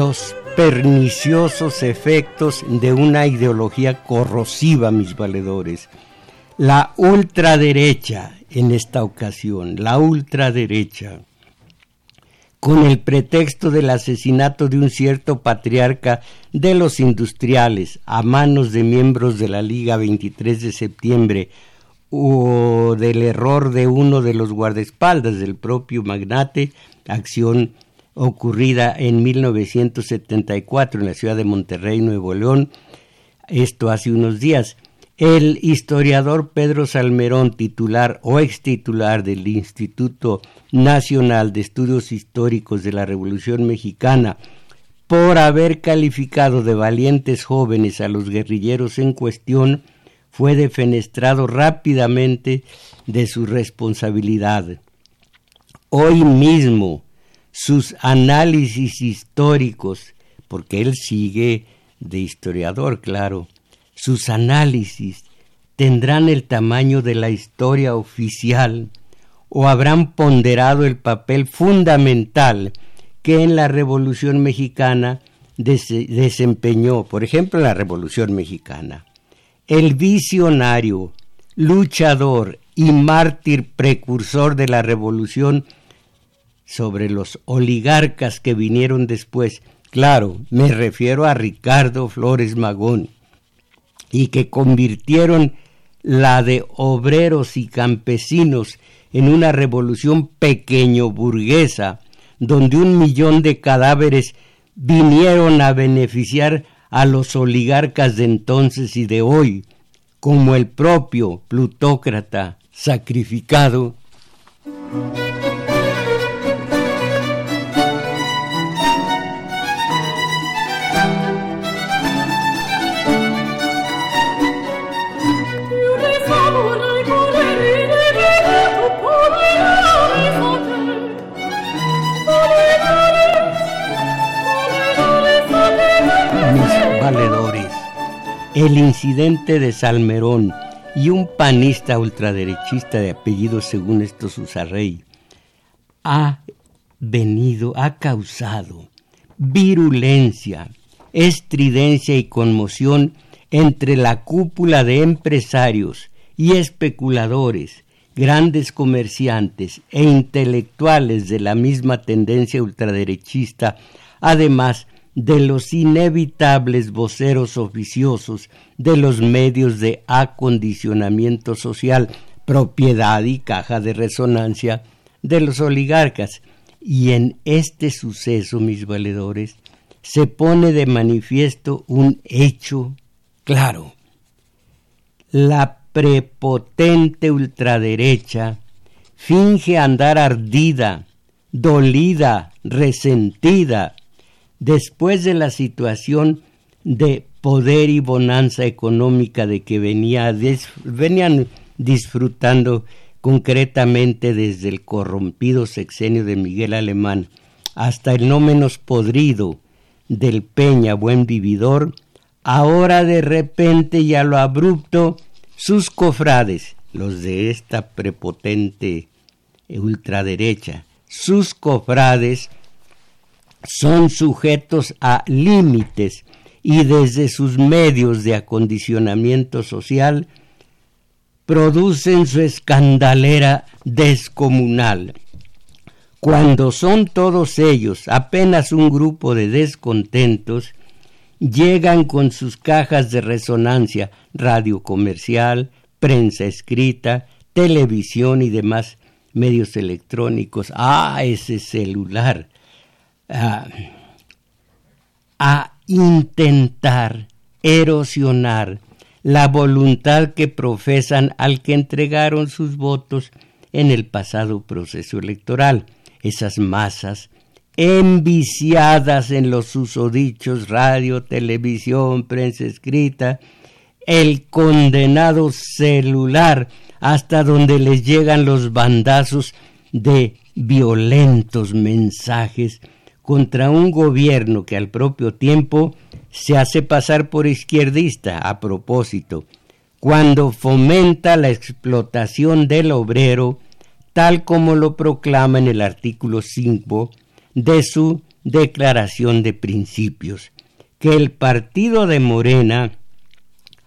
Los perniciosos efectos de una ideología corrosiva, mis valedores. La ultraderecha, en esta ocasión, la ultraderecha, con el pretexto del asesinato de un cierto patriarca de los industriales a manos de miembros de la Liga 23 de septiembre o del error de uno de los guardaespaldas del propio magnate, acción ocurrida en 1974 en la ciudad de Monterrey, Nuevo León, esto hace unos días. El historiador Pedro Salmerón, titular o ex titular del Instituto Nacional de Estudios Históricos de la Revolución Mexicana, por haber calificado de valientes jóvenes a los guerrilleros en cuestión, fue defenestrado rápidamente de su responsabilidad. Hoy mismo, sus análisis históricos, porque él sigue de historiador, claro, sus análisis tendrán el tamaño de la historia oficial o habrán ponderado el papel fundamental que en la Revolución Mexicana desempeñó, por ejemplo, en la Revolución Mexicana. El visionario, luchador y mártir precursor de la Revolución sobre los oligarcas que vinieron después. Claro, me refiero a Ricardo Flores Magón, y que convirtieron la de obreros y campesinos en una revolución pequeño burguesa, donde un millón de cadáveres vinieron a beneficiar a los oligarcas de entonces y de hoy, como el propio plutócrata sacrificado. El incidente de Salmerón y un panista ultraderechista de apellido según esto Susarrey ha venido, ha causado virulencia, estridencia y conmoción entre la cúpula de empresarios y especuladores, grandes comerciantes e intelectuales de la misma tendencia ultraderechista, además de los inevitables voceros oficiosos de los medios de acondicionamiento social, propiedad y caja de resonancia de los oligarcas. Y en este suceso, mis valedores, se pone de manifiesto un hecho claro. La prepotente ultraderecha finge andar ardida, dolida, resentida, después de la situación de poder y bonanza económica de que venía, venían disfrutando concretamente desde el corrompido sexenio de Miguel Alemán hasta el no menos podrido del Peña buen vividor, ahora de repente y a lo abrupto sus cofrades, los de esta prepotente ultraderecha, sus cofrades son sujetos a límites y desde sus medios de acondicionamiento social producen su escandalera descomunal. Cuando son todos ellos apenas un grupo de descontentos, llegan con sus cajas de resonancia, radio comercial, prensa escrita, televisión y demás medios electrónicos, a ese celular, a intentar erosionar la voluntad que profesan al que entregaron sus votos en el pasado proceso electoral. Esas masas enviciadas en los usodichos radio, televisión, prensa escrita, el condenado celular, hasta donde les llegan los bandazos de violentos mensajes contra un gobierno que al propio tiempo se hace pasar por izquierdista. A propósito, cuando fomenta la explotación del obrero, tal como lo proclama en el artículo 5 de su declaración de principios, que el partido de Morena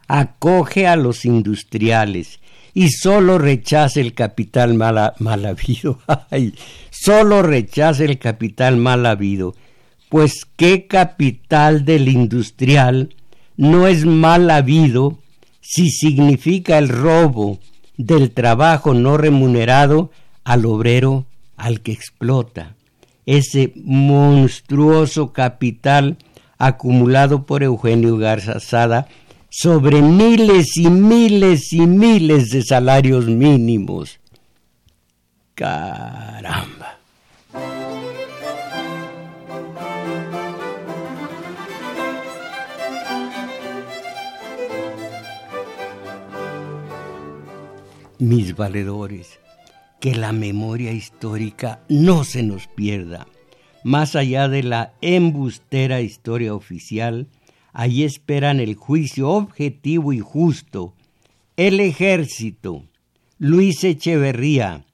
acoge a los industriales y solo rechaza el capital mal, habido. Ay, solo rechaza el capital mal habido. Pues qué capital del industrial no es mal habido si significa el robo del trabajo no remunerado al obrero al que explota. Ese monstruoso capital acumulado por Eugenio Garza Sada sobre miles y miles y miles de salarios mínimos. Caramba. Mis valedores, que la memoria histórica no se nos pierda. Más allá de la embustera historia oficial, Allí esperan el juicio objetivo y justo. El ejército, Luis Echeverría,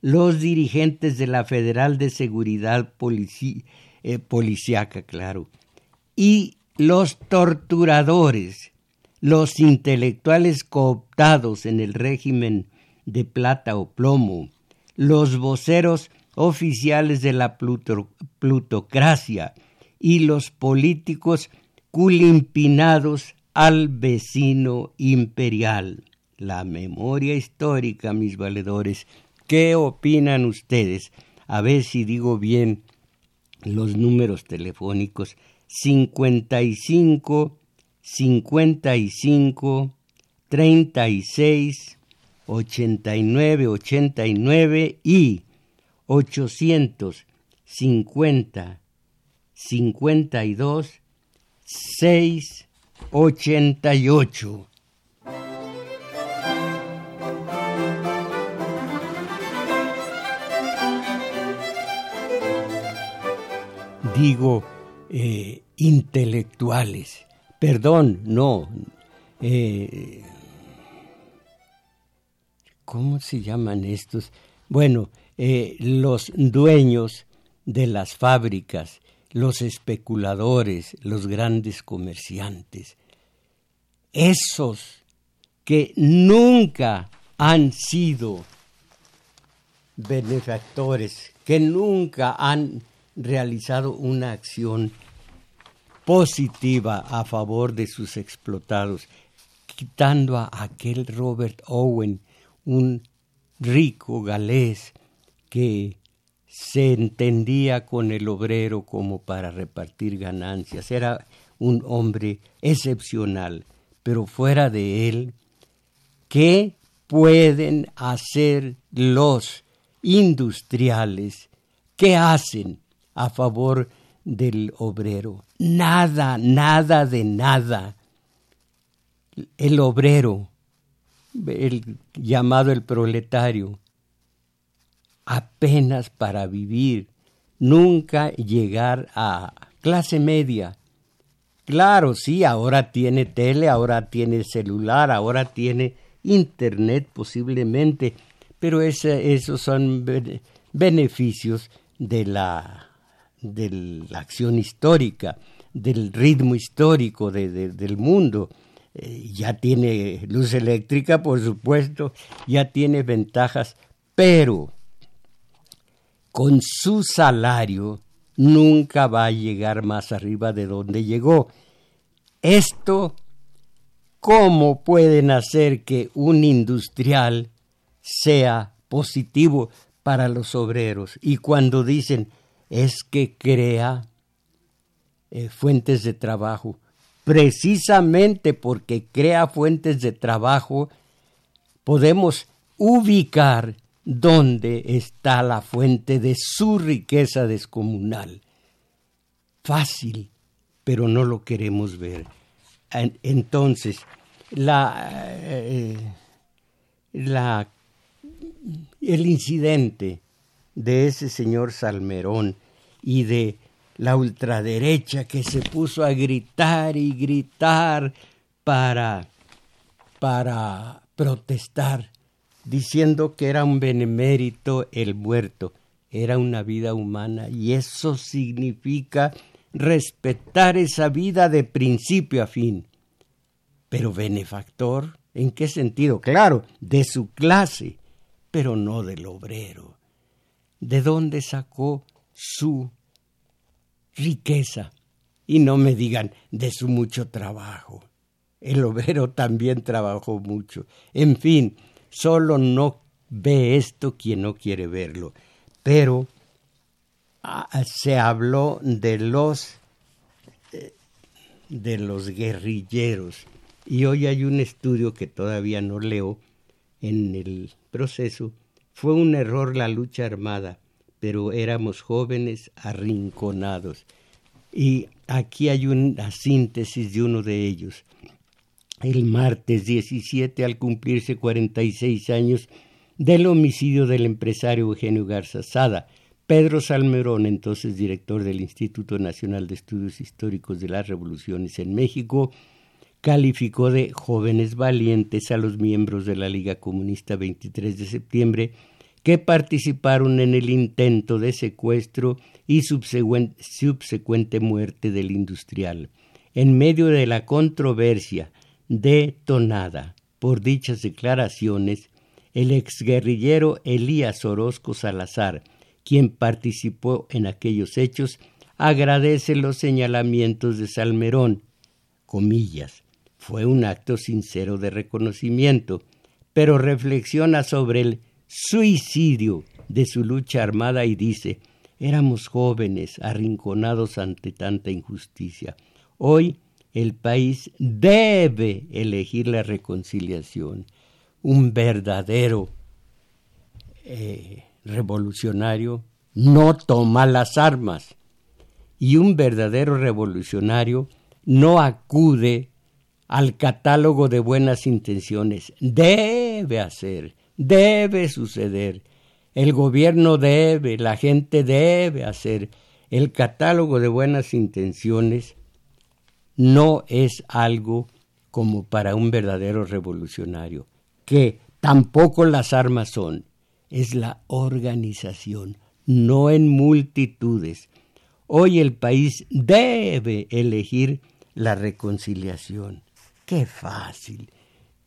los dirigentes de la Federal de Seguridad eh, Policiaca, claro, y los torturadores, los intelectuales cooptados en el régimen de plata o plomo, los voceros oficiales de la plutocracia. Y los políticos culimpinados al vecino imperial. La memoria histórica, mis valedores. ¿Qué opinan ustedes? A ver si digo bien los números telefónicos. 55 55 36 89 89 y 850 52 688. Digo, eh, intelectuales. Perdón, no. Eh, ¿Cómo se llaman estos? Bueno, eh, los dueños de las fábricas los especuladores, los grandes comerciantes, esos que nunca han sido benefactores, que nunca han realizado una acción positiva a favor de sus explotados, quitando a aquel Robert Owen, un rico galés que se entendía con el obrero como para repartir ganancias. Era un hombre excepcional, pero fuera de él, ¿qué pueden hacer los industriales? ¿Qué hacen a favor del obrero? Nada, nada de nada. El obrero, el llamado el proletario, apenas para vivir, nunca llegar a clase media. Claro, sí, ahora tiene tele, ahora tiene celular, ahora tiene internet posiblemente, pero esos son beneficios de la, de la acción histórica, del ritmo histórico del mundo. eh, ya tiene luz eléctrica, por supuesto, ya tiene ventajas, pero con su salario nunca va a llegar más arriba de donde llegó. Esto, ¿cómo pueden hacer que un industrial sea positivo para los obreros? Y cuando dicen es que crea eh, fuentes de trabajo, precisamente porque crea fuentes de trabajo, podemos ubicar dónde está la fuente de su riqueza descomunal. Fácil, pero no lo queremos ver. Entonces, la, eh, la, el incidente de ese señor Salmerón y de la ultraderecha que se puso a gritar y gritar para, para protestar, diciendo que era un benemérito el muerto, era una vida humana y eso significa respetar esa vida de principio a fin. Pero benefactor, ¿en qué sentido? Claro, de su clase, pero no del obrero. ¿De dónde sacó su riqueza. Y no me digan de su mucho trabajo. El obrero también trabajó mucho. En fin, solo no ve esto quien no quiere verlo. Pero ah, se habló de los eh, de los guerrilleros y hoy hay un estudio que todavía no leo en el proceso. Fue un error la lucha armada pero éramos jóvenes arrinconados. Y aquí hay una síntesis de uno de ellos. El martes 17, al cumplirse 46 años del homicidio del empresario Eugenio Garza Sada, Pedro Salmerón, entonces director del Instituto Nacional de Estudios Históricos de las Revoluciones en México, calificó de jóvenes valientes a los miembros de la Liga Comunista 23 de septiembre que participaron en el intento de secuestro y subsecuente muerte del industrial. En medio de la controversia detonada por dichas declaraciones, el exguerrillero Elías Orozco Salazar, quien participó en aquellos hechos, agradece los señalamientos de Salmerón, comillas, fue un acto sincero de reconocimiento, pero reflexiona sobre el suicidio de su lucha armada y dice, éramos jóvenes arrinconados ante tanta injusticia. Hoy el país debe elegir la reconciliación. Un verdadero eh, revolucionario no toma las armas y un verdadero revolucionario no acude al catálogo de buenas intenciones. Debe hacer debe suceder. El gobierno debe, la gente debe hacer. El catálogo de buenas intenciones no es algo como para un verdadero revolucionario, que tampoco las armas son, es la organización, no en multitudes. Hoy el país debe elegir la reconciliación. Qué fácil.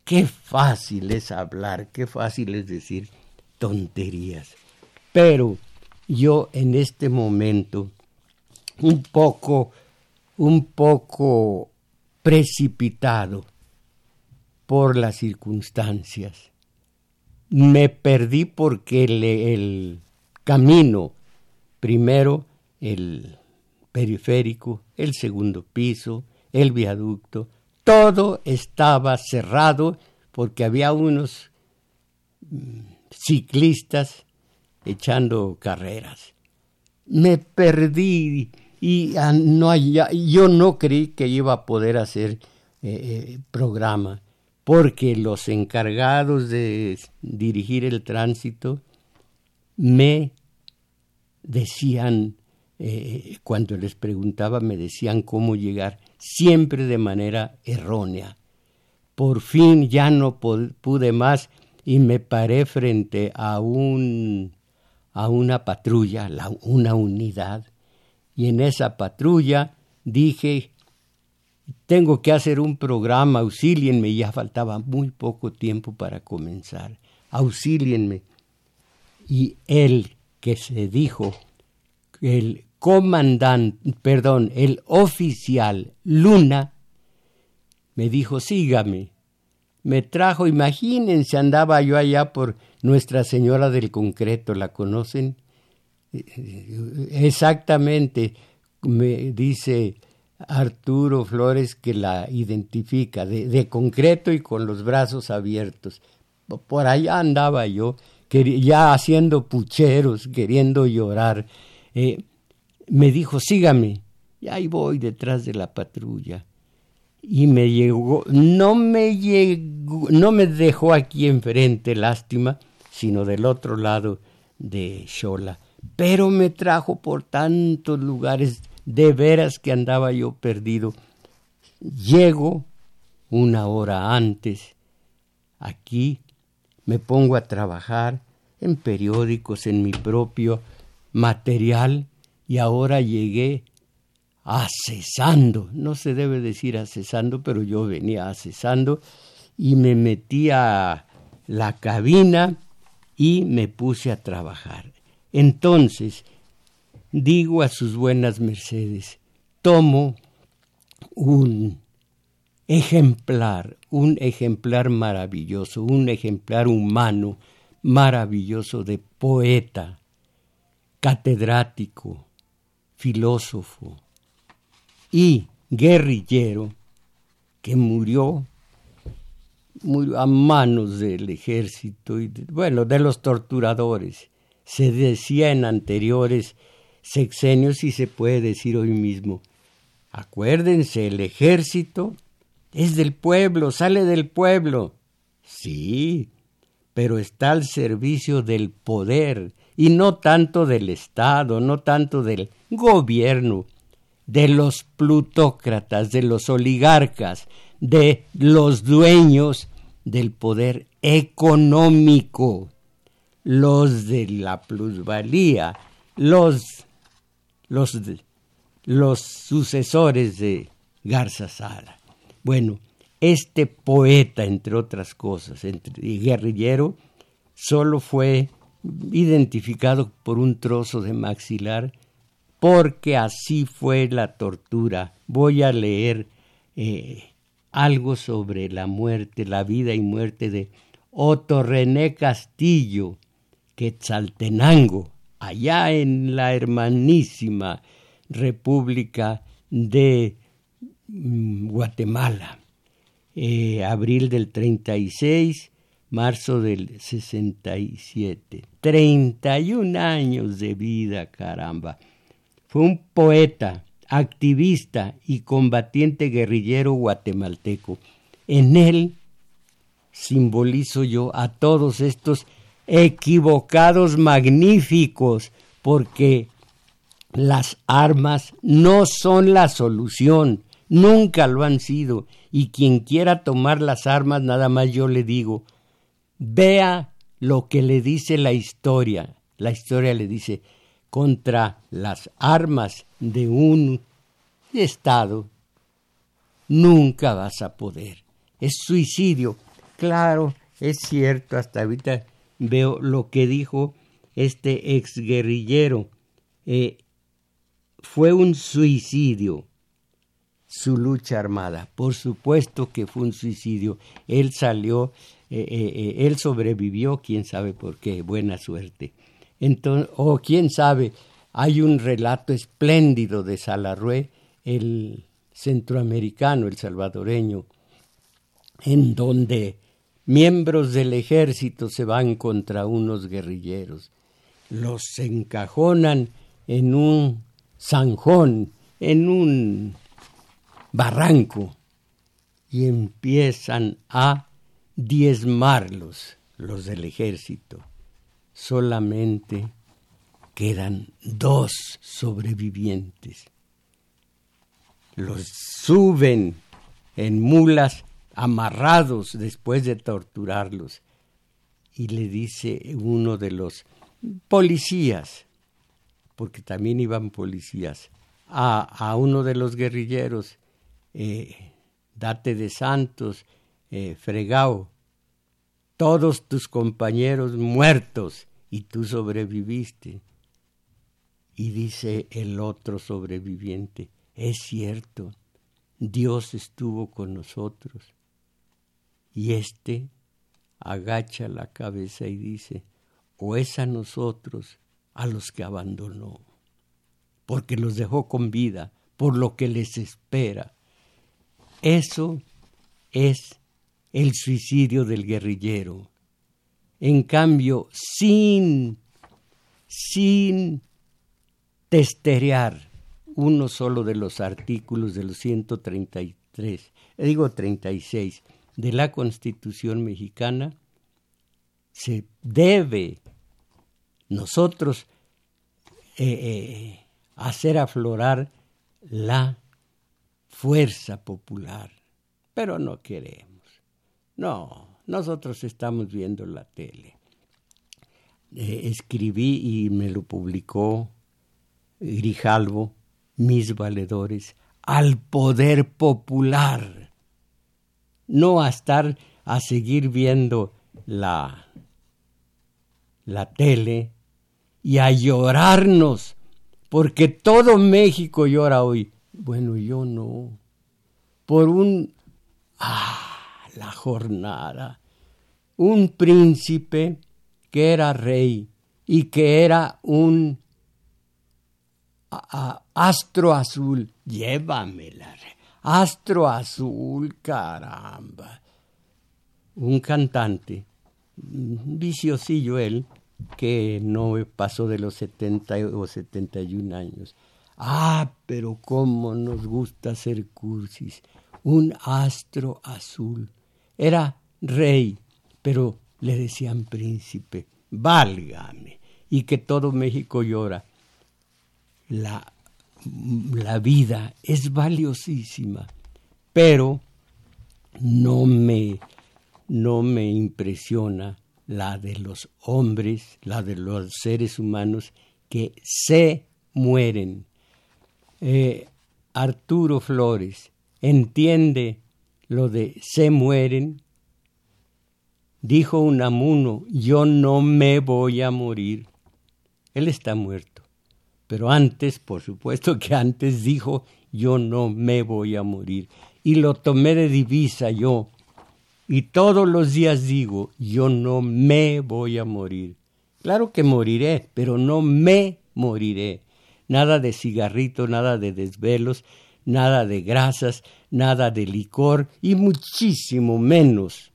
Qué fácil es hablar, qué fácil es decir tonterías. Pero yo en este momento, un poco, un poco precipitado por las circunstancias, me perdí porque el, el camino, primero el periférico, el segundo piso, el viaducto, todo estaba cerrado porque había unos mm, ciclistas echando carreras. Me perdí y ah, no yo no creí que iba a poder hacer eh, eh, programa porque los encargados de dirigir el tránsito me decían, eh, cuando les preguntaba, me decían cómo llegar siempre de manera errónea. Por fin ya no pude más y me paré frente a un a una patrulla, una unidad, y en esa patrulla dije tengo que hacer un programa, auxílienme, ya faltaba muy poco tiempo para comenzar, auxílienme. Y él que se dijo, el comandante, perdón, el oficial Luna, me dijo, sígame. Me trajo, imagínense, andaba yo allá por Nuestra Señora del Concreto, ¿la conocen? Exactamente, me dice Arturo Flores que la identifica, de, concreto y con los brazos abiertos. Por allá andaba yo, ya haciendo pucheros, queriendo llorar. Eh, me dijo, sígame. Y ahí voy detrás de la patrulla. Y me llegó, no me llegó, no me dejó aquí enfrente, lástima, sino del otro lado de Xola. Pero me trajo por tantos lugares, de veras que andaba yo perdido. Llego una hora antes, aquí me pongo a trabajar en periódicos, en mi propio material, y ahora llegué acesando, no se debe decir acesando, pero yo venía acesando y me metí a la cabina y me puse a trabajar. Entonces, digo a sus buenas mercedes, tomo un ejemplar, un ejemplar maravilloso, un ejemplar humano maravilloso de poeta, catedrático, filósofo y guerrillero que murió, murió a manos del ejército y bueno, de los torturadores. Se decía en anteriores sexenios y se puede decir hoy mismo. Acuérdense, el ejército es del pueblo, sale del pueblo. Sí, pero está al servicio del poder y no tanto del Estado, no tanto del gobierno, de los plutócratas, de los oligarcas, de los dueños del poder económico, los de la plusvalía, los, los, los sucesores de Garza Sala. Bueno, este poeta, entre otras cosas, y guerrillero, solo fue identificado por un trozo de maxilar, porque así fue la tortura. Voy a leer eh, algo sobre la muerte, la vida y muerte de Otto René Castillo, Quetzaltenango, allá en la hermanísima República de mm, Guatemala. Eh, abril del 36, marzo del 67. 31 años de vida, caramba. Fue un poeta, activista y combatiente guerrillero guatemalteco. En él simbolizo yo a todos estos equivocados magníficos, porque las armas no son la solución, nunca lo han sido, y quien quiera tomar las armas, nada más yo le digo, vea lo que le dice la historia. La historia le dice, contra las armas de un Estado, nunca vas a poder. Es suicidio. Claro, es cierto, hasta ahorita veo lo que dijo este exguerrillero. Eh, fue un suicidio su lucha armada. Por supuesto que fue un suicidio. Él salió, eh, eh, él sobrevivió, quién sabe por qué, buena suerte. O quién sabe, hay un relato espléndido de Salarrué, el centroamericano, el salvadoreño, en donde miembros del ejército se van contra unos guerrilleros, los encajonan en un zanjón, en un barranco y empiezan a diezmarlos los del ejército. Solamente quedan dos sobrevivientes. Los suben en mulas amarrados después de torturarlos. Y le dice uno de los policías, porque también iban policías, a, a uno de los guerrilleros, eh, date de santos, eh, fregao, todos tus compañeros muertos y tú sobreviviste. Y dice el otro sobreviviente, es cierto, Dios estuvo con nosotros. Y éste agacha la cabeza y dice, o es a nosotros a los que abandonó, porque los dejó con vida, por lo que les espera. Eso es el suicidio del guerrillero. En cambio, sin, sin testerear uno solo de los artículos de los 133, digo 36, de la Constitución mexicana, se debe nosotros eh, eh, hacer aflorar la fuerza popular, pero no queremos. No, nosotros estamos viendo la tele. Eh, escribí y me lo publicó Grijalvo, mis valedores, al poder popular, no a estar a seguir viendo la, la tele y a llorarnos, porque todo México llora hoy. Bueno, yo no. Por un... Ah, la jornada. Un príncipe que era rey y que era un astro azul. Llévamela. Astro azul, caramba. Un cantante, viciosillo él, que no pasó de los 70 o 71 años. Ah, pero cómo nos gusta hacer cursis. Un astro azul. Era rey, pero le decían príncipe. Válgame. Y que todo México llora. La, la vida es valiosísima, pero no me, no me impresiona la de los hombres, la de los seres humanos que se mueren. Eh, Arturo Flores entiende lo de se mueren. Dijo Unamuno, yo no me voy a morir. Él está muerto. Pero antes, por supuesto que antes dijo, yo no me voy a morir. Y lo tomé de divisa yo y todos los días digo, yo no me voy a morir. Claro que moriré, pero no me moriré. Nada de cigarrito, nada de desvelos, nada de grasas, nada de licor y muchísimo menos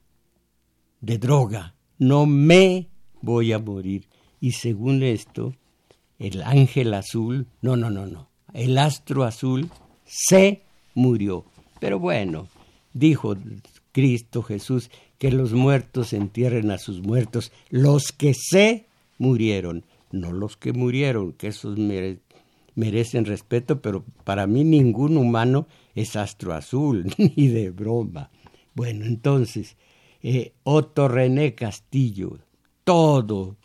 de droga. No me voy a morir. Y según esto, el ángel azul, no, no, no, no, el astro azul se murió. Pero bueno, dijo Cristo Jesús, que los muertos entierren a sus muertos, los que se murieron, no los que murieron, que esos merecen respeto, pero para mí ningún humano es astro azul, ni de broma. Bueno, entonces, eh, Otto René Castillo, todo,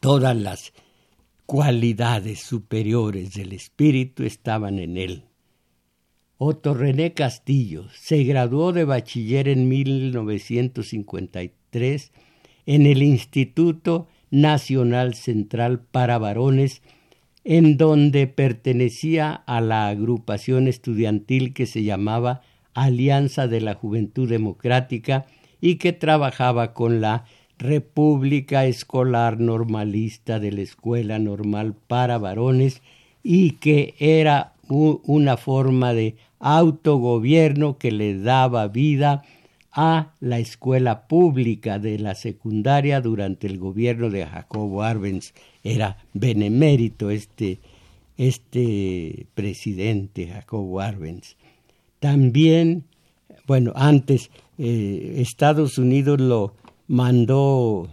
todas las cualidades superiores del espíritu estaban en él. Otto René Castillo se graduó de bachiller en 1953 en el Instituto Nacional Central para Varones, en donde pertenecía a la agrupación estudiantil que se llamaba Alianza de la Juventud Democrática y que trabajaba con la República Escolar Normalista de la Escuela Normal para Varones y que era una forma de autogobierno que le daba vida a la escuela pública de la secundaria durante el gobierno de Jacobo Arbenz. Era benemérito este, este presidente Jacobo Arbenz. También, bueno, antes eh, Estados Unidos lo mandó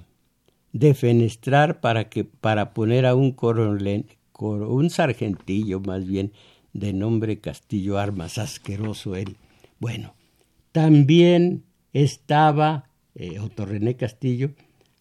defenestrar para que para poner a un coronel, un sargentillo más bien de nombre Castillo Armas, asqueroso él. Bueno, también estaba eh, Otto René Castillo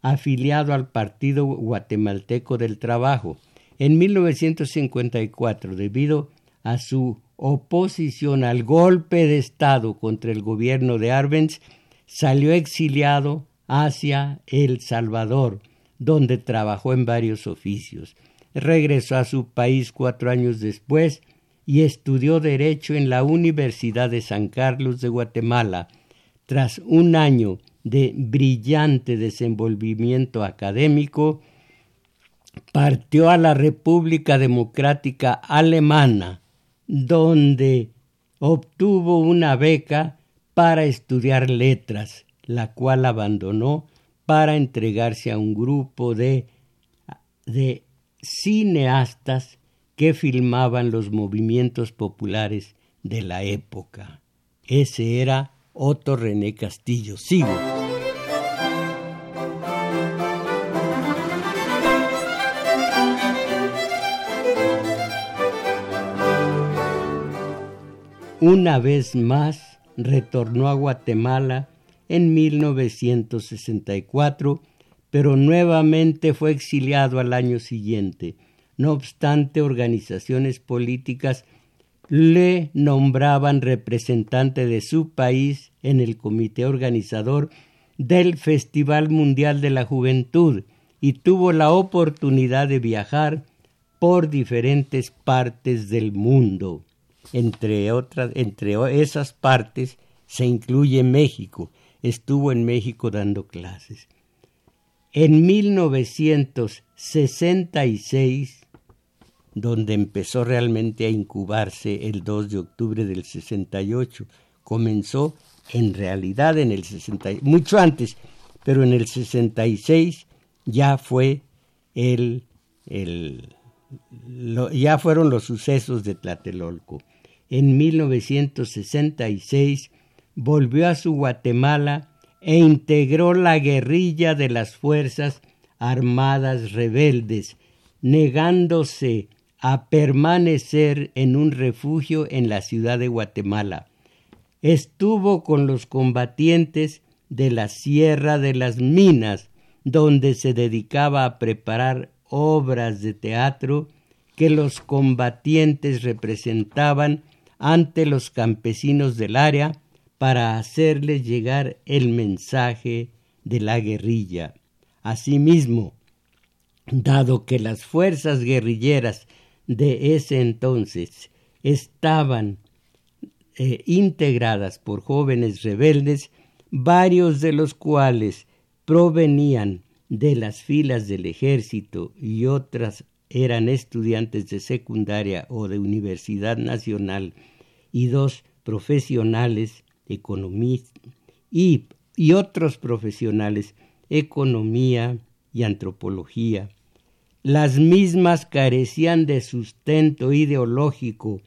afiliado al Partido Guatemalteco del Trabajo. En 1954, debido a su oposición al golpe de Estado contra el gobierno de Arbenz, salió exiliado hacia El Salvador, donde trabajó en varios oficios. Regresó a su país cuatro años después y estudió Derecho en la Universidad de San Carlos de Guatemala. Tras un año de brillante desenvolvimiento académico, partió a la República Democrática Alemana, donde obtuvo una beca para estudiar letras, la cual abandonó para entregarse a un grupo de, de cineastas que filmaban los movimientos populares de la época. Ese era Otto René Castillo. Sigo. Una vez más retornó a Guatemala en 1964, pero nuevamente fue exiliado al año siguiente. No obstante, organizaciones políticas le nombraban representante de su país en el comité organizador del Festival Mundial de la Juventud y tuvo la oportunidad de viajar por diferentes partes del mundo. Entre otras, entre esas partes se incluye México. Estuvo en México dando clases. En 1966, donde empezó realmente a incubarse el 2 de octubre del 68, comenzó en realidad en el 60, mucho antes, pero en el 66 ya fue el, el ya fueron los sucesos de Tlatelolco en 1966 volvió a su Guatemala e integró la guerrilla de las Fuerzas Armadas Rebeldes, negándose a permanecer en un refugio en la ciudad de Guatemala. Estuvo con los combatientes de la Sierra de las Minas, donde se dedicaba a preparar obras de teatro que los combatientes representaban ante los campesinos del área para hacerles llegar el mensaje de la guerrilla. Asimismo, dado que las fuerzas guerrilleras de ese entonces estaban eh, integradas por jóvenes rebeldes, varios de los cuales provenían de las filas del ejército y otras eran estudiantes de secundaria o de universidad nacional y dos profesionales economistas y, y otros profesionales economía y antropología. Las mismas carecían de sustento ideológico,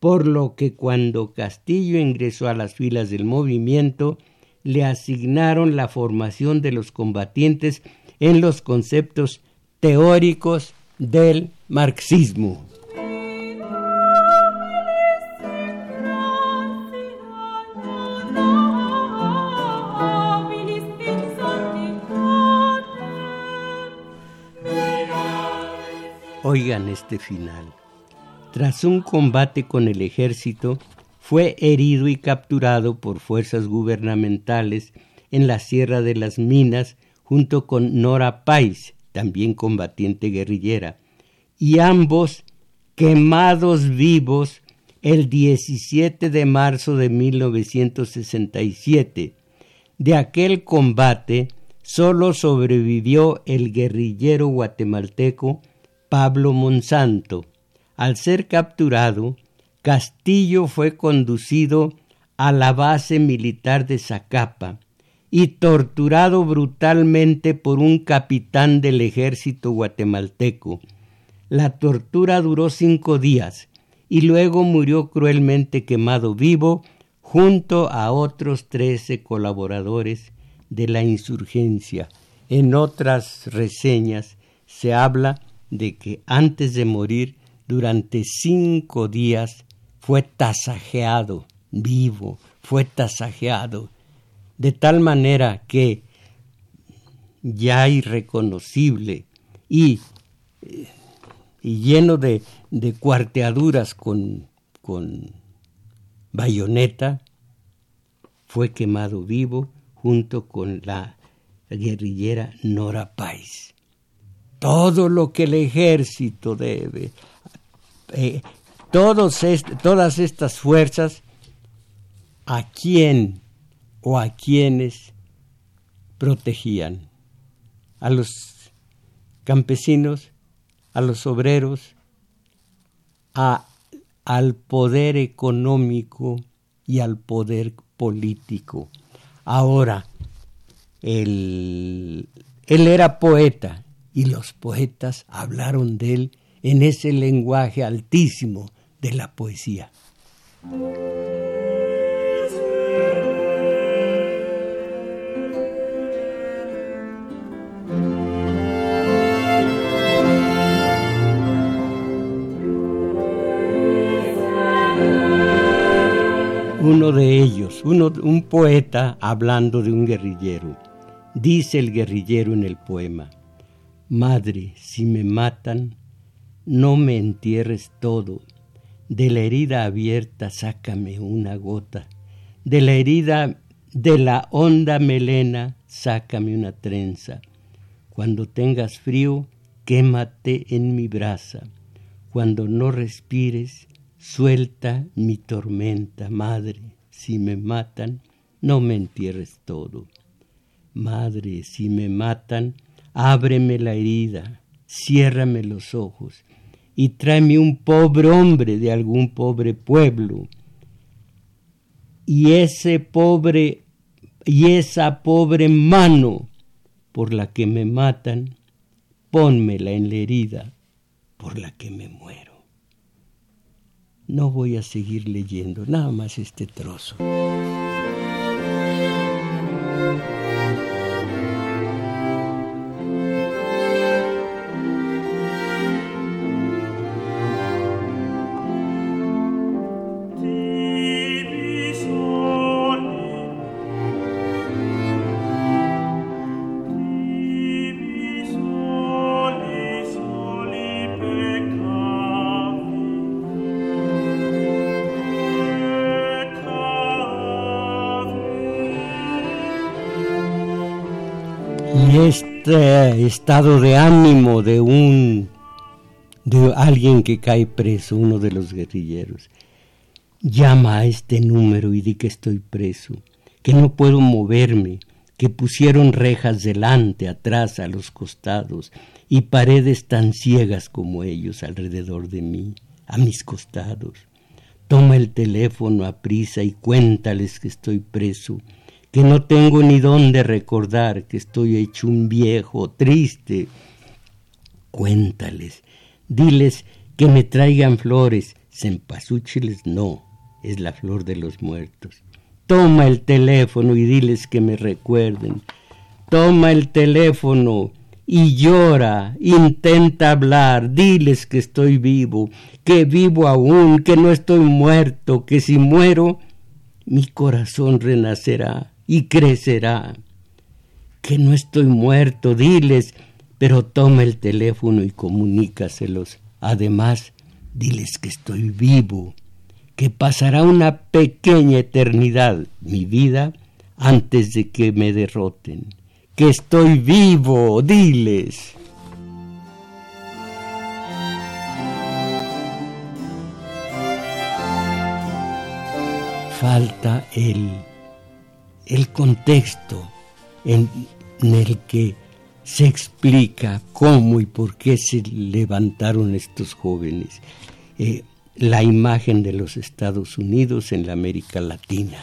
por lo que cuando Castillo ingresó a las filas del movimiento, le asignaron la formación de los combatientes en los conceptos teóricos del marxismo. Oigan este final. Tras un combate con el ejército, fue herido y capturado por fuerzas gubernamentales en la Sierra de las Minas junto con Nora Pais, también combatiente guerrillera, y ambos quemados vivos el 17 de marzo de 1967. De aquel combate solo sobrevivió el guerrillero guatemalteco Pablo Monsanto. Al ser capturado, Castillo fue conducido a la base militar de Zacapa y torturado brutalmente por un capitán del ejército guatemalteco. La tortura duró cinco días y luego murió cruelmente quemado vivo junto a otros trece colaboradores de la insurgencia. En otras reseñas se habla de que antes de morir durante cinco días fue tasajeado vivo, fue tasajeado, de tal manera que ya irreconocible y, y lleno de, de cuarteaduras con, con bayoneta, fue quemado vivo junto con la guerrillera Nora Pais. Todo lo que el ejército debe, eh, todos todas estas fuerzas, ¿a quién o a quiénes protegían? A los campesinos, a los obreros, a, al poder económico y al poder político. Ahora, él era poeta y los poetas hablaron de él en ese lenguaje altísimo de la poesía. uno de ellos, un poeta hablando de un guerrillero. Dice el guerrillero en el poema, Madre, si me matan, no me entierres todo, de la herida abierta sácame una gota, de la herida de la honda melena sácame una trenza, cuando tengas frío, quémate en mi brasa, cuando no respires, Suelta mi tormenta, madre, si me matan, no me entierres todo. Madre, si me matan, ábreme la herida, ciérrame los ojos y tráeme un pobre hombre de algún pobre pueblo. Y ese pobre y esa pobre mano por la que me matan, pónmela en la herida por la que me muero no voy a seguir leyendo nada más este trozo. Estado de ánimo de un de alguien que cae preso, uno de los guerrilleros. Llama a este número y di que estoy preso, que no puedo moverme, que pusieron rejas delante, atrás, a los costados, y paredes tan ciegas como ellos alrededor de mí, a mis costados. Toma el teléfono a prisa y cuéntales que estoy preso, que no tengo ni dónde recordar que estoy hecho un viejo triste. Cuéntales, diles que me traigan flores, cempasúchiles no, es la flor de los muertos. Toma el teléfono y diles que me recuerden. Toma el teléfono y llora, intenta hablar, diles que estoy vivo, que vivo aún, que no estoy muerto, que si muero, mi corazón renacerá y crecerá. Que no estoy muerto, diles, pero toma el teléfono y comunícaselos. Además, diles que estoy vivo, que pasará una pequeña eternidad, mi vida, antes de que me derroten. Que estoy vivo, diles. Falta el el contexto en, el que se explica cómo y por qué se levantaron estos jóvenes. Eh, la imagen de los Estados Unidos en la América Latina,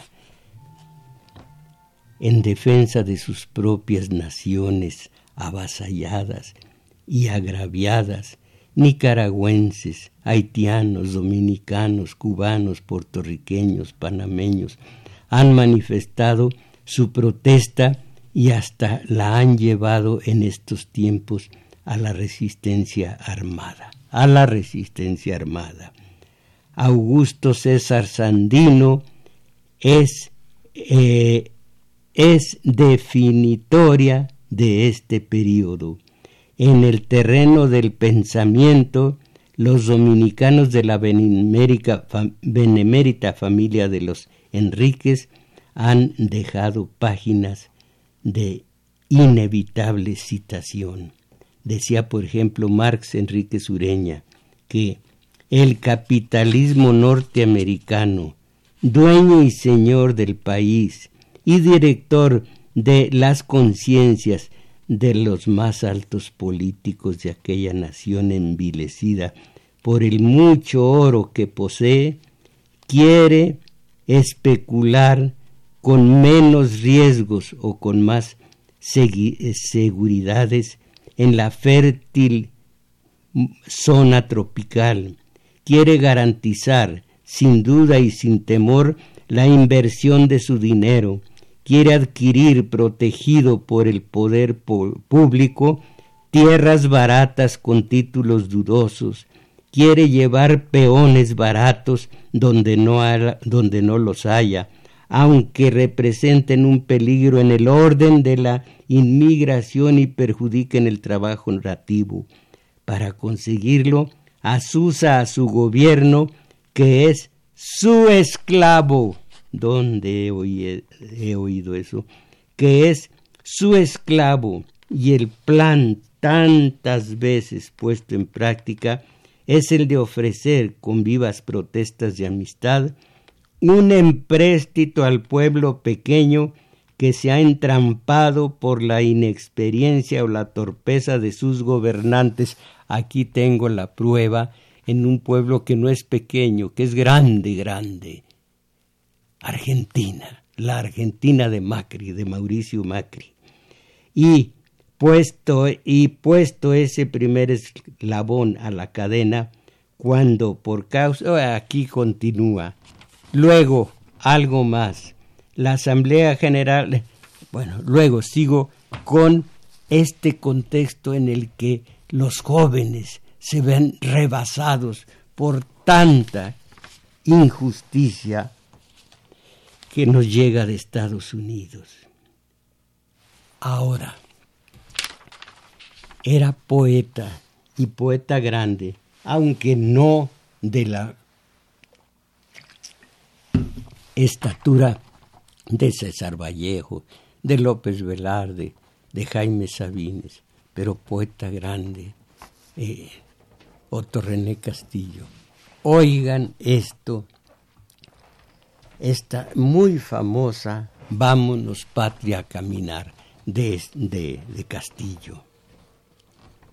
en defensa de sus propias naciones avasalladas y agraviadas, nicaragüenses, haitianos, dominicanos, cubanos, puertorriqueños, panameños, han manifestado su protesta y hasta la han llevado en estos tiempos a la resistencia armada, a la resistencia armada. Augusto César Sandino es, eh, es definitoria de este periodo. En el terreno del pensamiento, los dominicanos de la benemérita familia de los Enríquez han dejado páginas de inevitable citación. Decía, por ejemplo, Marx Enrique Sureña, que el capitalismo norteamericano, dueño y señor del país y director de las conciencias de los más altos políticos de aquella nación envilecida por el mucho oro que posee, quiere especular con menos riesgos o con más seguridades en la fértil zona tropical. Quiere garantizar, sin duda y sin temor, la inversión de su dinero. Quiere adquirir, protegido por el poder público, tierras baratas con títulos dudosos. Quiere llevar peones baratos donde no, donde no los haya, aunque representen un peligro en el orden de la inmigración y perjudiquen el trabajo nativo. Para conseguirlo, asusa a su gobierno que es su esclavo. ¿Dónde he, he oído eso? Que es su esclavo y el plan tantas veces puesto en práctica es el de ofrecer con vivas protestas de amistad un empréstito al pueblo pequeño que se ha entrampado por la inexperiencia o la torpeza de sus gobernantes. Aquí tengo la prueba en un pueblo que no es pequeño, que es grande, grande. Argentina, la Argentina de Macri, de Mauricio Macri. Y puesto, y puesto ese primer eslabón a la cadena, cuando por causa, oh, aquí continúa, luego algo más, la Asamblea General, bueno, luego sigo con este contexto en el que los jóvenes se ven rebasados por tanta injusticia que nos llega de Estados Unidos. Ahora, era poeta y poeta grande, aunque no de la estatura de César Vallejo, de López Velarde, de Jaime Sabines, pero poeta grande, eh, Otto René Castillo. Oigan esto, esta muy famosa Vámonos Patria a Caminar de, de, Castillo.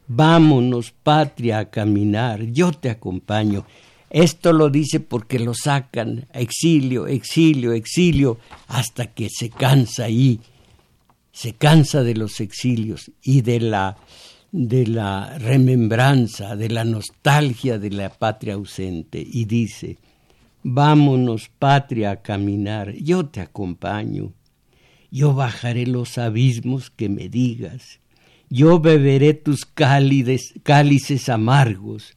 Vámonos, patria, a caminar, yo te acompaño. Esto lo dice porque lo sacan exilio, exilio, exilio, hasta que se cansa ahí, se cansa de los exilios y de la, de la remembranza, de la nostalgia de la patria ausente, y dice, vámonos patria a caminar, yo te acompaño, yo bajaré los abismos que me digas, yo beberé tus cálices amargos,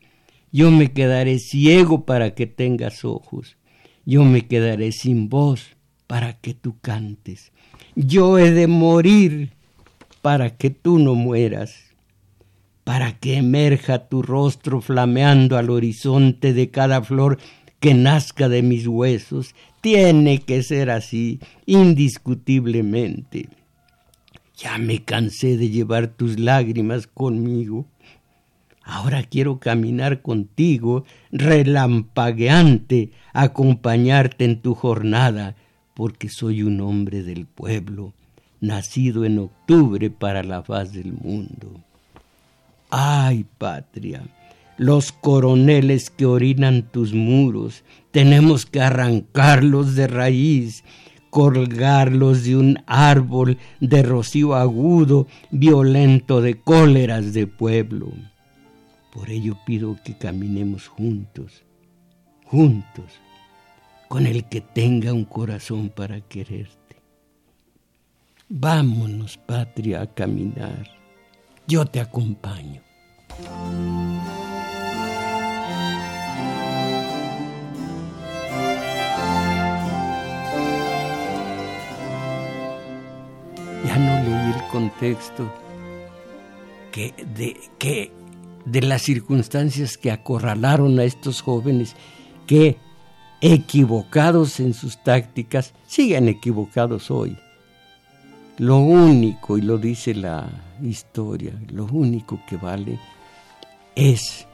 yo me quedaré ciego para que tengas ojos, yo me quedaré sin voz para que tú cantes, yo he de morir para que tú no mueras, para que emerja tu rostro flameando al horizonte de cada flor que nazca de mis huesos, tiene que ser así, indiscutiblemente. Ya me cansé de llevar tus lágrimas conmigo. Ahora quiero caminar contigo, relampagueante, acompañarte en tu jornada, porque soy un hombre del pueblo, nacido en octubre para la faz del mundo. Ay, patria, los coroneles que orinan tus muros, tenemos que arrancarlos de raíz colgarlos de un árbol de rocío agudo, violento de cóleras de pueblo. Por ello pido que caminemos juntos, juntos, con el que tenga un corazón para quererte. Vámonos, patria, a caminar. Yo te acompaño. Ya no leí el contexto que, de, que de las circunstancias que acorralaron a estos jóvenes que, equivocados en sus tácticas, siguen equivocados hoy. Lo único, y lo dice la historia, lo único que vale es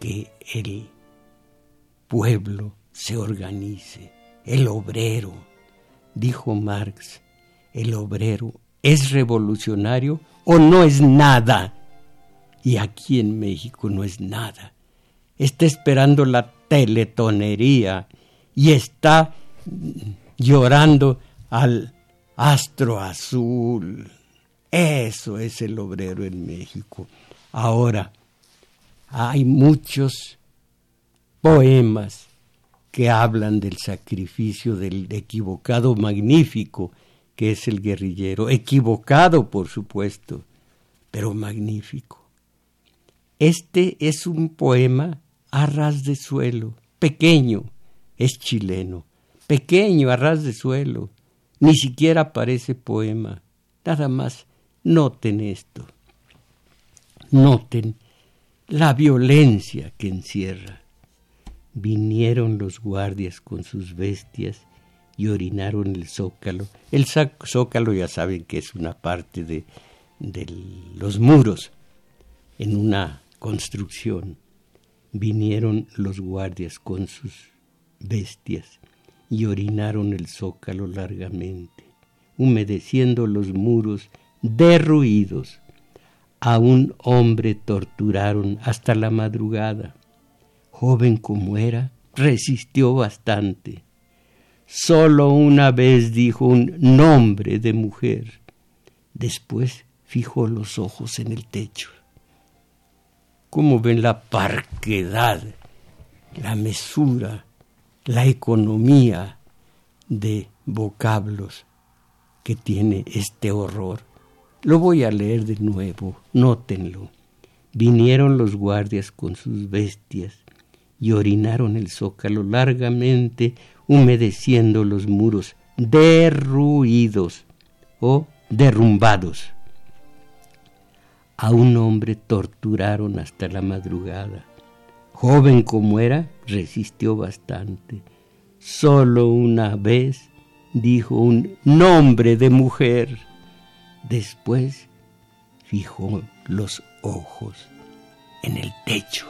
que el pueblo se organice, el obrero. Dijo Marx, el obrero es revolucionario o no es nada. Y aquí en México no es nada. Está esperando la teletonería y está llorando al astro azul. Eso es el obrero en México. Ahora, hay muchos poemas que hablan del sacrificio del equivocado magnífico que es el guerrillero, equivocado por supuesto, pero magnífico. Este es un poema a ras de suelo, pequeño, es chileno, pequeño, a ras de suelo, ni siquiera parece poema, nada más noten esto, noten la violencia que encierra. Vinieron los guardias con sus bestias y orinaron el zócalo. El zócalo ya saben que es una parte de, de los muros en una construcción. Vinieron los guardias con sus bestias y orinaron el zócalo largamente, humedeciendo los muros derruidos a un hombre torturaron hasta la madrugada. Joven como era, resistió bastante. Solo una vez dijo un nombre de mujer. Después fijó los ojos en el techo. ¿Cómo ven la parquedad, la mesura, la economía de vocablos que tiene este horror? Lo voy a leer de nuevo, nótenlo. Vinieron los guardias con sus bestias y orinaron el zócalo largamente, humedeciendo los muros derruidos o derrumbados. A un hombre torturaron hasta la madrugada. Joven como era, resistió bastante. Solo una vez dijo un nombre de mujer Después fijó los ojos en el techo.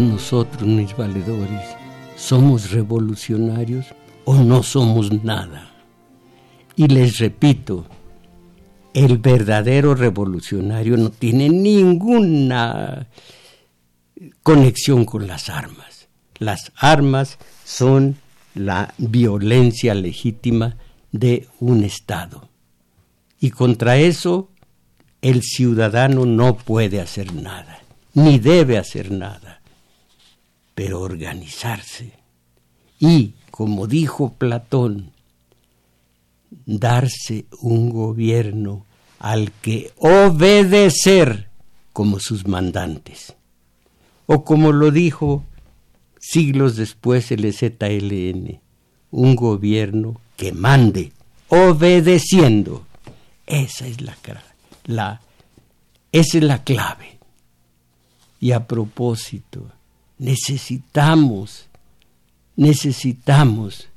Nosotros, mis valedores, somos revolucionarios o no somos nada. Y les repito, el verdadero revolucionario no tiene ninguna conexión con las armas. Las armas son la violencia legítima de un Estado. Y contra eso el ciudadano no puede hacer nada ni debe hacer nada, pero organizarse y, como dijo Platón, darse un gobierno al que obedecer como sus mandantes. O como lo dijo siglos después el EZLN, un gobierno que mande, obedeciendo. Esa es la, la, esa es la clave. Y a propósito, necesitamos, necesitamos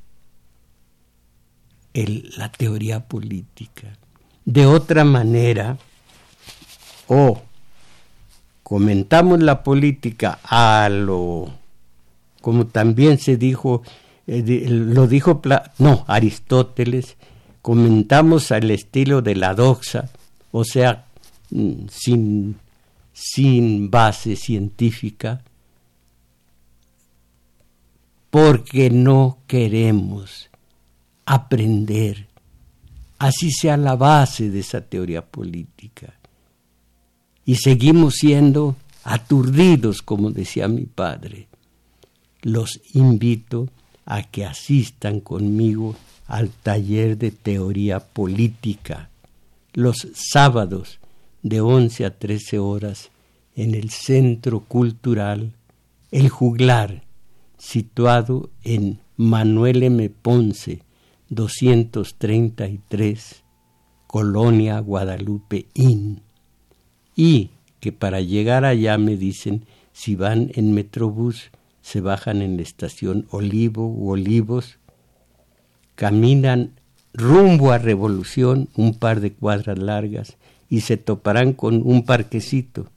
la teoría política. De otra manera, o comentamos la política a lo, como también se dijo, eh, lo dijo, no, Aristóteles, comentamos al estilo de la doxa, o sea, mm, sin sin base científica porque no queremos aprender así sea la base de esa teoría política. Y seguimos siendo aturdidos, como decía mi padre. Los invito a que asistan conmigo al taller de teoría política los sábados de 11 a 13 horas en el Centro Cultural El Juglar, situado en Manuel M. Ponce, 233, Colonia Guadalupe Inn. Y que para llegar allá me dicen, si van en Metrobús, se bajan en la estación Olivo u Olivos, caminan rumbo a Revolución un par de cuadras largas y se toparán con un parquecito.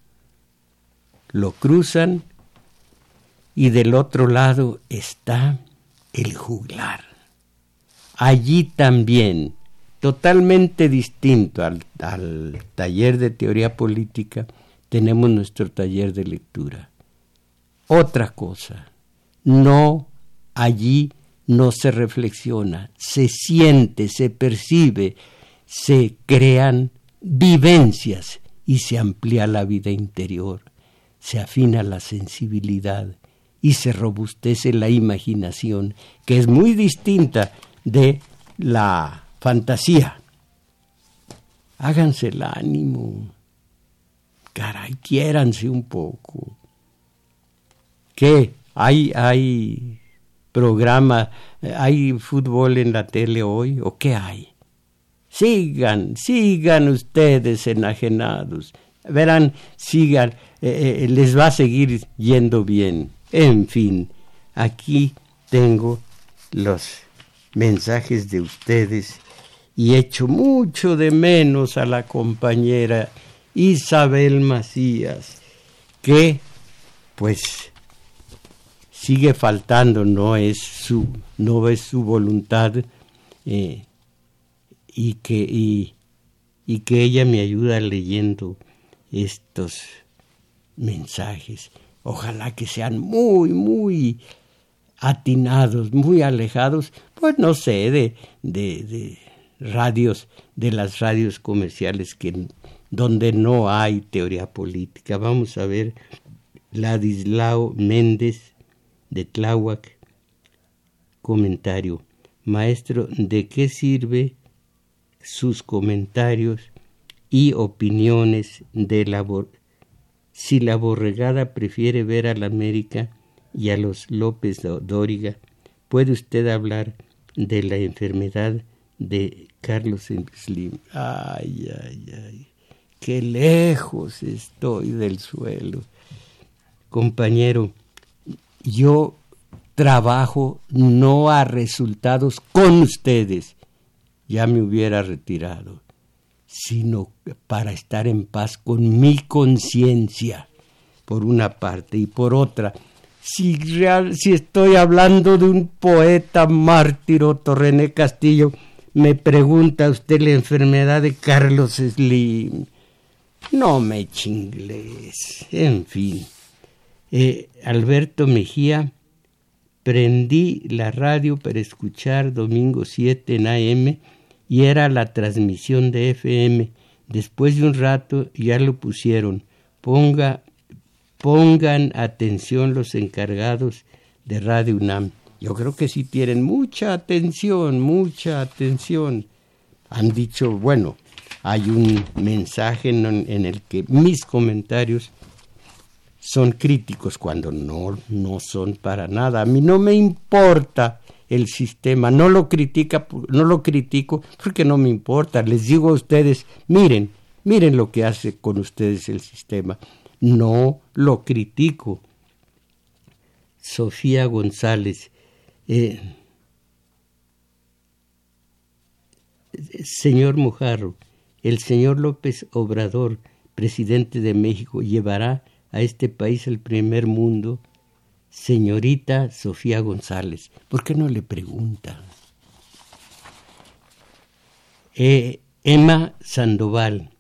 Lo cruzan y del otro lado está el juglar. Allí también, totalmente distinto al, al taller de teoría política, tenemos nuestro taller de lectura. Otra cosa, no allí no se reflexiona, se siente, se percibe, se crean vivencias y se amplía la vida interior, se afina la sensibilidad y se robustece la imaginación, que es muy distinta de la fantasía. Háganse el ánimo. Caray, quiéranse un poco. ¿Qué? Hay, hay programa, eh, ¿hay fútbol en la tele hoy o qué hay? Sigan, sigan ustedes enajenados. Verán, sigan, eh, eh, les va a seguir yendo bien. En fin, aquí tengo los mensajes de ustedes y echo mucho de menos a la compañera Isabel Macías, que pues sigue faltando, no es su, no es su voluntad eh, y, que, y, y que ella me ayuda leyendo estos mensajes. Ojalá que sean muy, muy atinados, muy alejados, pues no sé, de, de, radios, de las radios comerciales que donde no hay teoría política. Vamos a ver Ladislao Méndez de Tláhuac. Comentario. Maestro, ¿de qué sirve sus comentarios y opiniones de la si la borregada prefiere ver a la América y a los López Dóriga, puede usted hablar de la enfermedad de Carlos Slim. Ay, ay, ay, qué lejos estoy del suelo. Compañero, yo trabajo no a resultados con ustedes, ya me hubiera retirado, sino para estar en paz con mi conciencia, por una parte, y por otra, si, real, si estoy hablando de un poeta mártir Torrené Castillo, me pregunta usted la enfermedad de Carlos Slim. No me chingles, en fin. Eh, Alberto Mejía, prendí la radio para escuchar domingo 7 en AM y era la transmisión de FM. Después de un rato ya lo pusieron. Ponga, pongan atención los encargados de Radio UNAM. Yo creo que sí tienen mucha atención, mucha atención. Han dicho, bueno, hay un mensaje en el que mis comentarios son críticos cuando no, no son para nada. A mí no me importa el sistema, no lo critica, no lo critico porque no me importa. Les digo a ustedes, miren, miren lo que hace con ustedes el sistema. No lo critico. Sofía González, eh, señor Mojarro, el señor López Obrador, presidente de México, llevará a este país el primer mundo, señorita Sofía González. ¿Por qué no le pregunta? Eh, Emma Sandoval,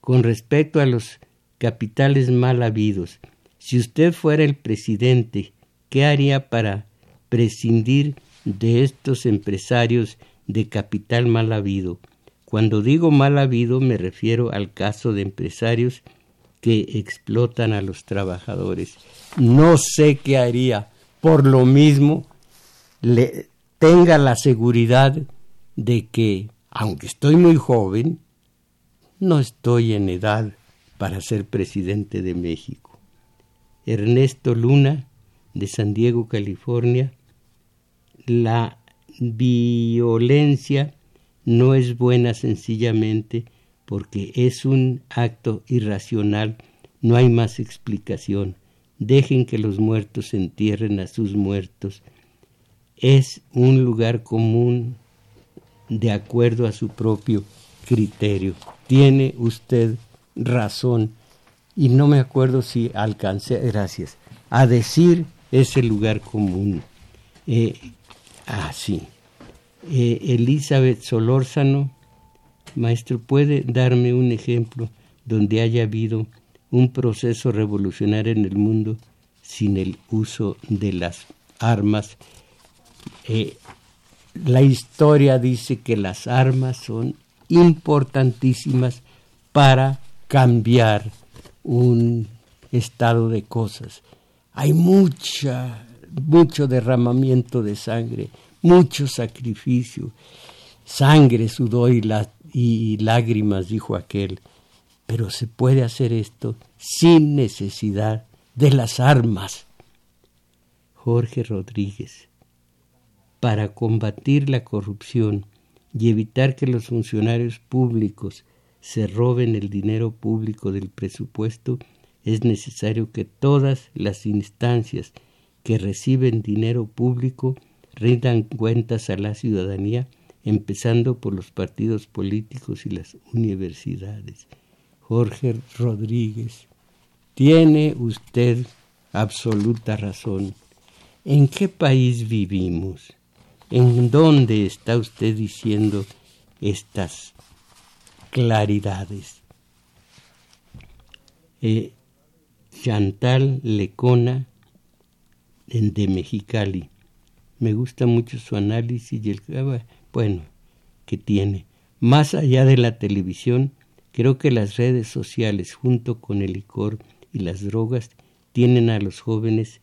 con respecto a los capitales mal habidos, si usted fuera el presidente, ¿qué haría para prescindir de estos empresarios de capital mal habido? Cuando digo mal habido me refiero al caso de empresarios que explotan a los trabajadores. No sé qué haría. Por lo mismo, tenga la seguridad de que, aunque estoy muy joven, no estoy en edad para ser presidente de México. Ernesto Luna, de San Diego, California, la violencia no es buena sencillamente porque es un acto irracional, no hay más explicación. Dejen que los muertos entierren a sus muertos. Es un lugar común de acuerdo a su propio criterio. Tiene usted razón y no me acuerdo si alcancé, gracias, a decir ese lugar común. Eh, ah, sí. Eh, Elizabeth Solórzano, maestro, ¿puede darme un ejemplo donde haya habido un proceso revolucionario en el mundo sin el uso de las armas? Eh, la historia dice que las armas son importantísimas para cambiar un estado de cosas. Hay mucha, mucho derramamiento de sangre, mucho sacrificio, sangre, sudor y, y lágrimas, dijo aquel. Pero se puede hacer esto sin necesidad de las armas. Jorge Rodríguez, para combatir la corrupción y evitar que los funcionarios públicos se roben el dinero público del presupuesto, es necesario que todas las instancias que reciben dinero público rindan cuentas a la ciudadanía, empezando por los partidos políticos y las universidades. Jorge Rodríguez, tiene usted absoluta razón. ¿En qué país vivimos? ¿En dónde está usted diciendo estas claridades? Eh, Chantal Lecona de Mexicali me gusta mucho su análisis y el bueno que tiene. Más allá de la televisión, creo que las redes sociales junto con el licor y las drogas tienen a los jóvenes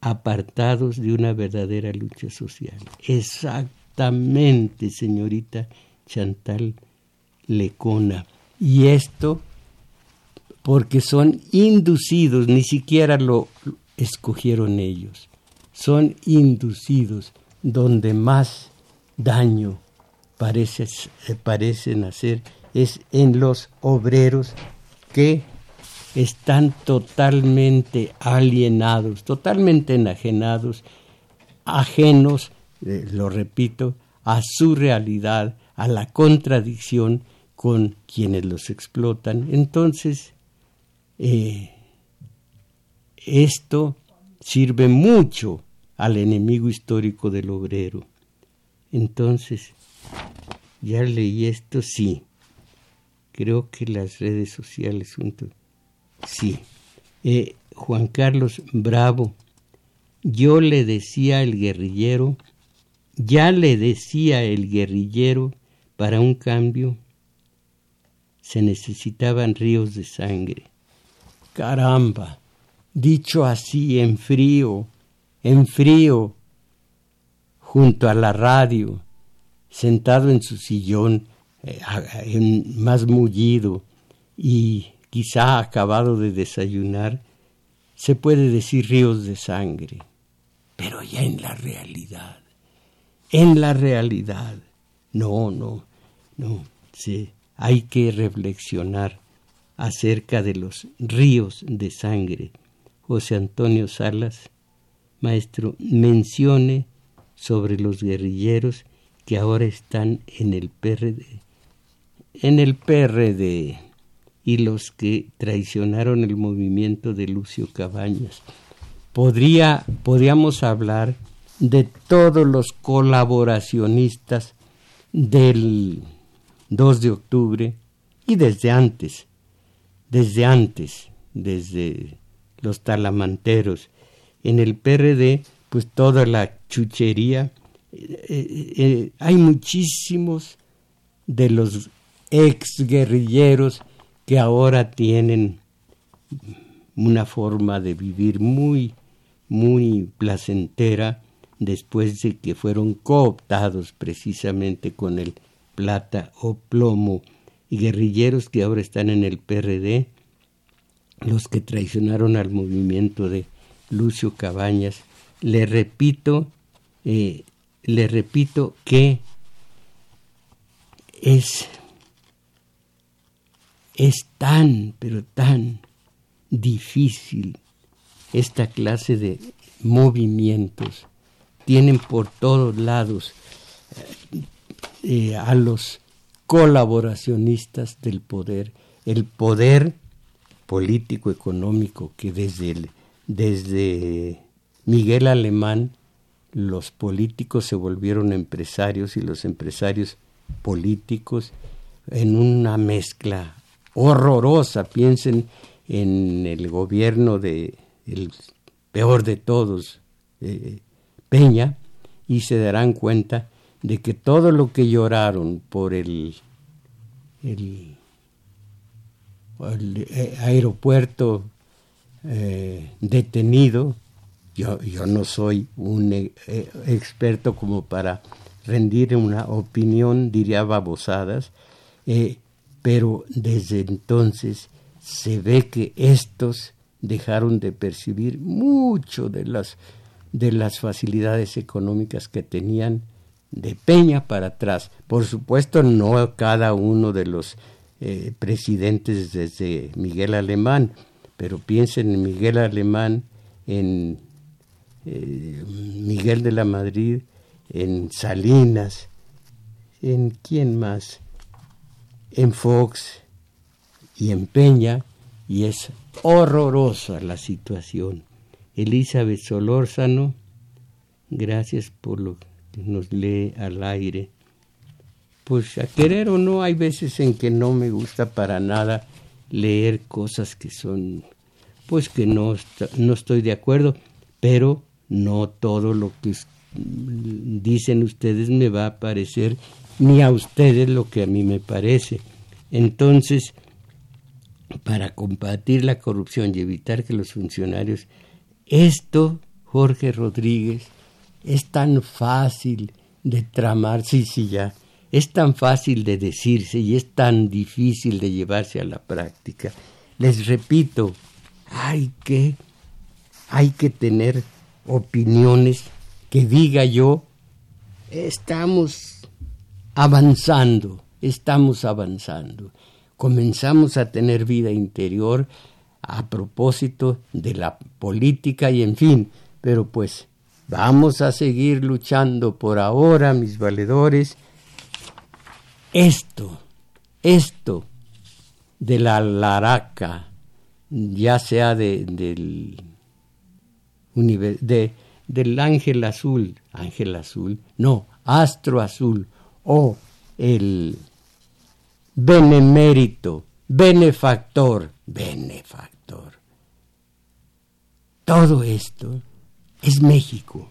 apartados de una verdadera lucha social. Exactamente, señorita Chantal Lecona. Y esto porque son inducidos, ni siquiera lo escogieron ellos son inducidos donde más daño parece, eh, parecen hacer es en los obreros que están totalmente alienados, totalmente enajenados, ajenos, eh, lo repito, a su realidad, a la contradicción con quienes los explotan. Entonces, eh, esto sirve mucho al enemigo histórico del obrero. Entonces, ya leí esto, sí. Creo que las redes sociales juntos, sí. Eh, Juan Carlos Bravo, yo le decía al guerrillero, ya le decía el guerrillero, para un cambio se necesitaban ríos de sangre. Caramba, dicho así en frío, en frío, junto a la radio, sentado en su sillón, eh, más mullido y quizá acabado de desayunar, se puede decir ríos de sangre, pero ya en la realidad, en la realidad, no, no, no, sí, hay que reflexionar acerca de los ríos de sangre. José Antonio Salas maestro, mencione sobre los guerrilleros que ahora están en el PRD, en el PRD y los que traicionaron el movimiento de Lucio Cabañas. Podría, podríamos hablar de todos los colaboracionistas del 2 de octubre y desde antes, desde antes, desde los talamanteros en el PRD, pues toda la chuchería. Eh, eh, eh, hay muchísimos de los exguerrilleros que ahora tienen una forma de vivir muy, muy placentera después de que fueron cooptados precisamente con el plata o plomo y guerrilleros que ahora están en el PRD, los que traicionaron al movimiento de Lucio Cabañas. Le repito, eh, le repito que es, es tan, pero tan difícil esta clase de movimientos. Tienen por todos lados eh, eh, a los colaboracionistas del poder, el poder político económico que desde, desde Miguel Alemán los políticos se volvieron empresarios y los empresarios políticos en una mezcla horrorosa. Piensen en el gobierno de el peor de todos, eh, Peña, y se darán cuenta de que todo lo que lloraron por el, el, eh, aeropuerto eh, detenido, yo, yo, no soy un experto como para rendir una opinión, diría babosadas, pero desde entonces se ve que estos dejaron de percibir mucho de las, de las facilidades económicas que tenían de Peña para atrás. Por supuesto, no cada uno de los eh, presidentes desde Miguel Alemán, pero piensen en Miguel Alemán, en eh, Miguel de la Madrid, en Salinas, en quién más, en Fox, y empeña y es horrorosa la situación. Elizabeth Solórzano, gracias por lo que nos lee al aire. Pues a querer o no, hay veces en que no me gusta para nada leer cosas que son, pues que no, no estoy de acuerdo, pero no todo lo que dicen ustedes me va a parecer, ni a ustedes lo que a mí me parece. Entonces, para combatir la corrupción y evitar que los funcionarios... Esto, Jorge Rodríguez, es tan fácil de tramar, sí, sí, ya, es tan fácil de decirse y es tan difícil de llevarse a la práctica. Les repito, hay que, hay que tener opiniones que diga yo, estamos avanzando, estamos avanzando comenzamos a tener vida interior a propósito de la política y en fin, pero pues vamos a seguir luchando por ahora, mis valedores. Esto, esto de la laraca, ya sea de, del, de, del ángel azul, ángel azul, no, astro azul, o el benemérito, benefactor, benefactor. Todo esto es México.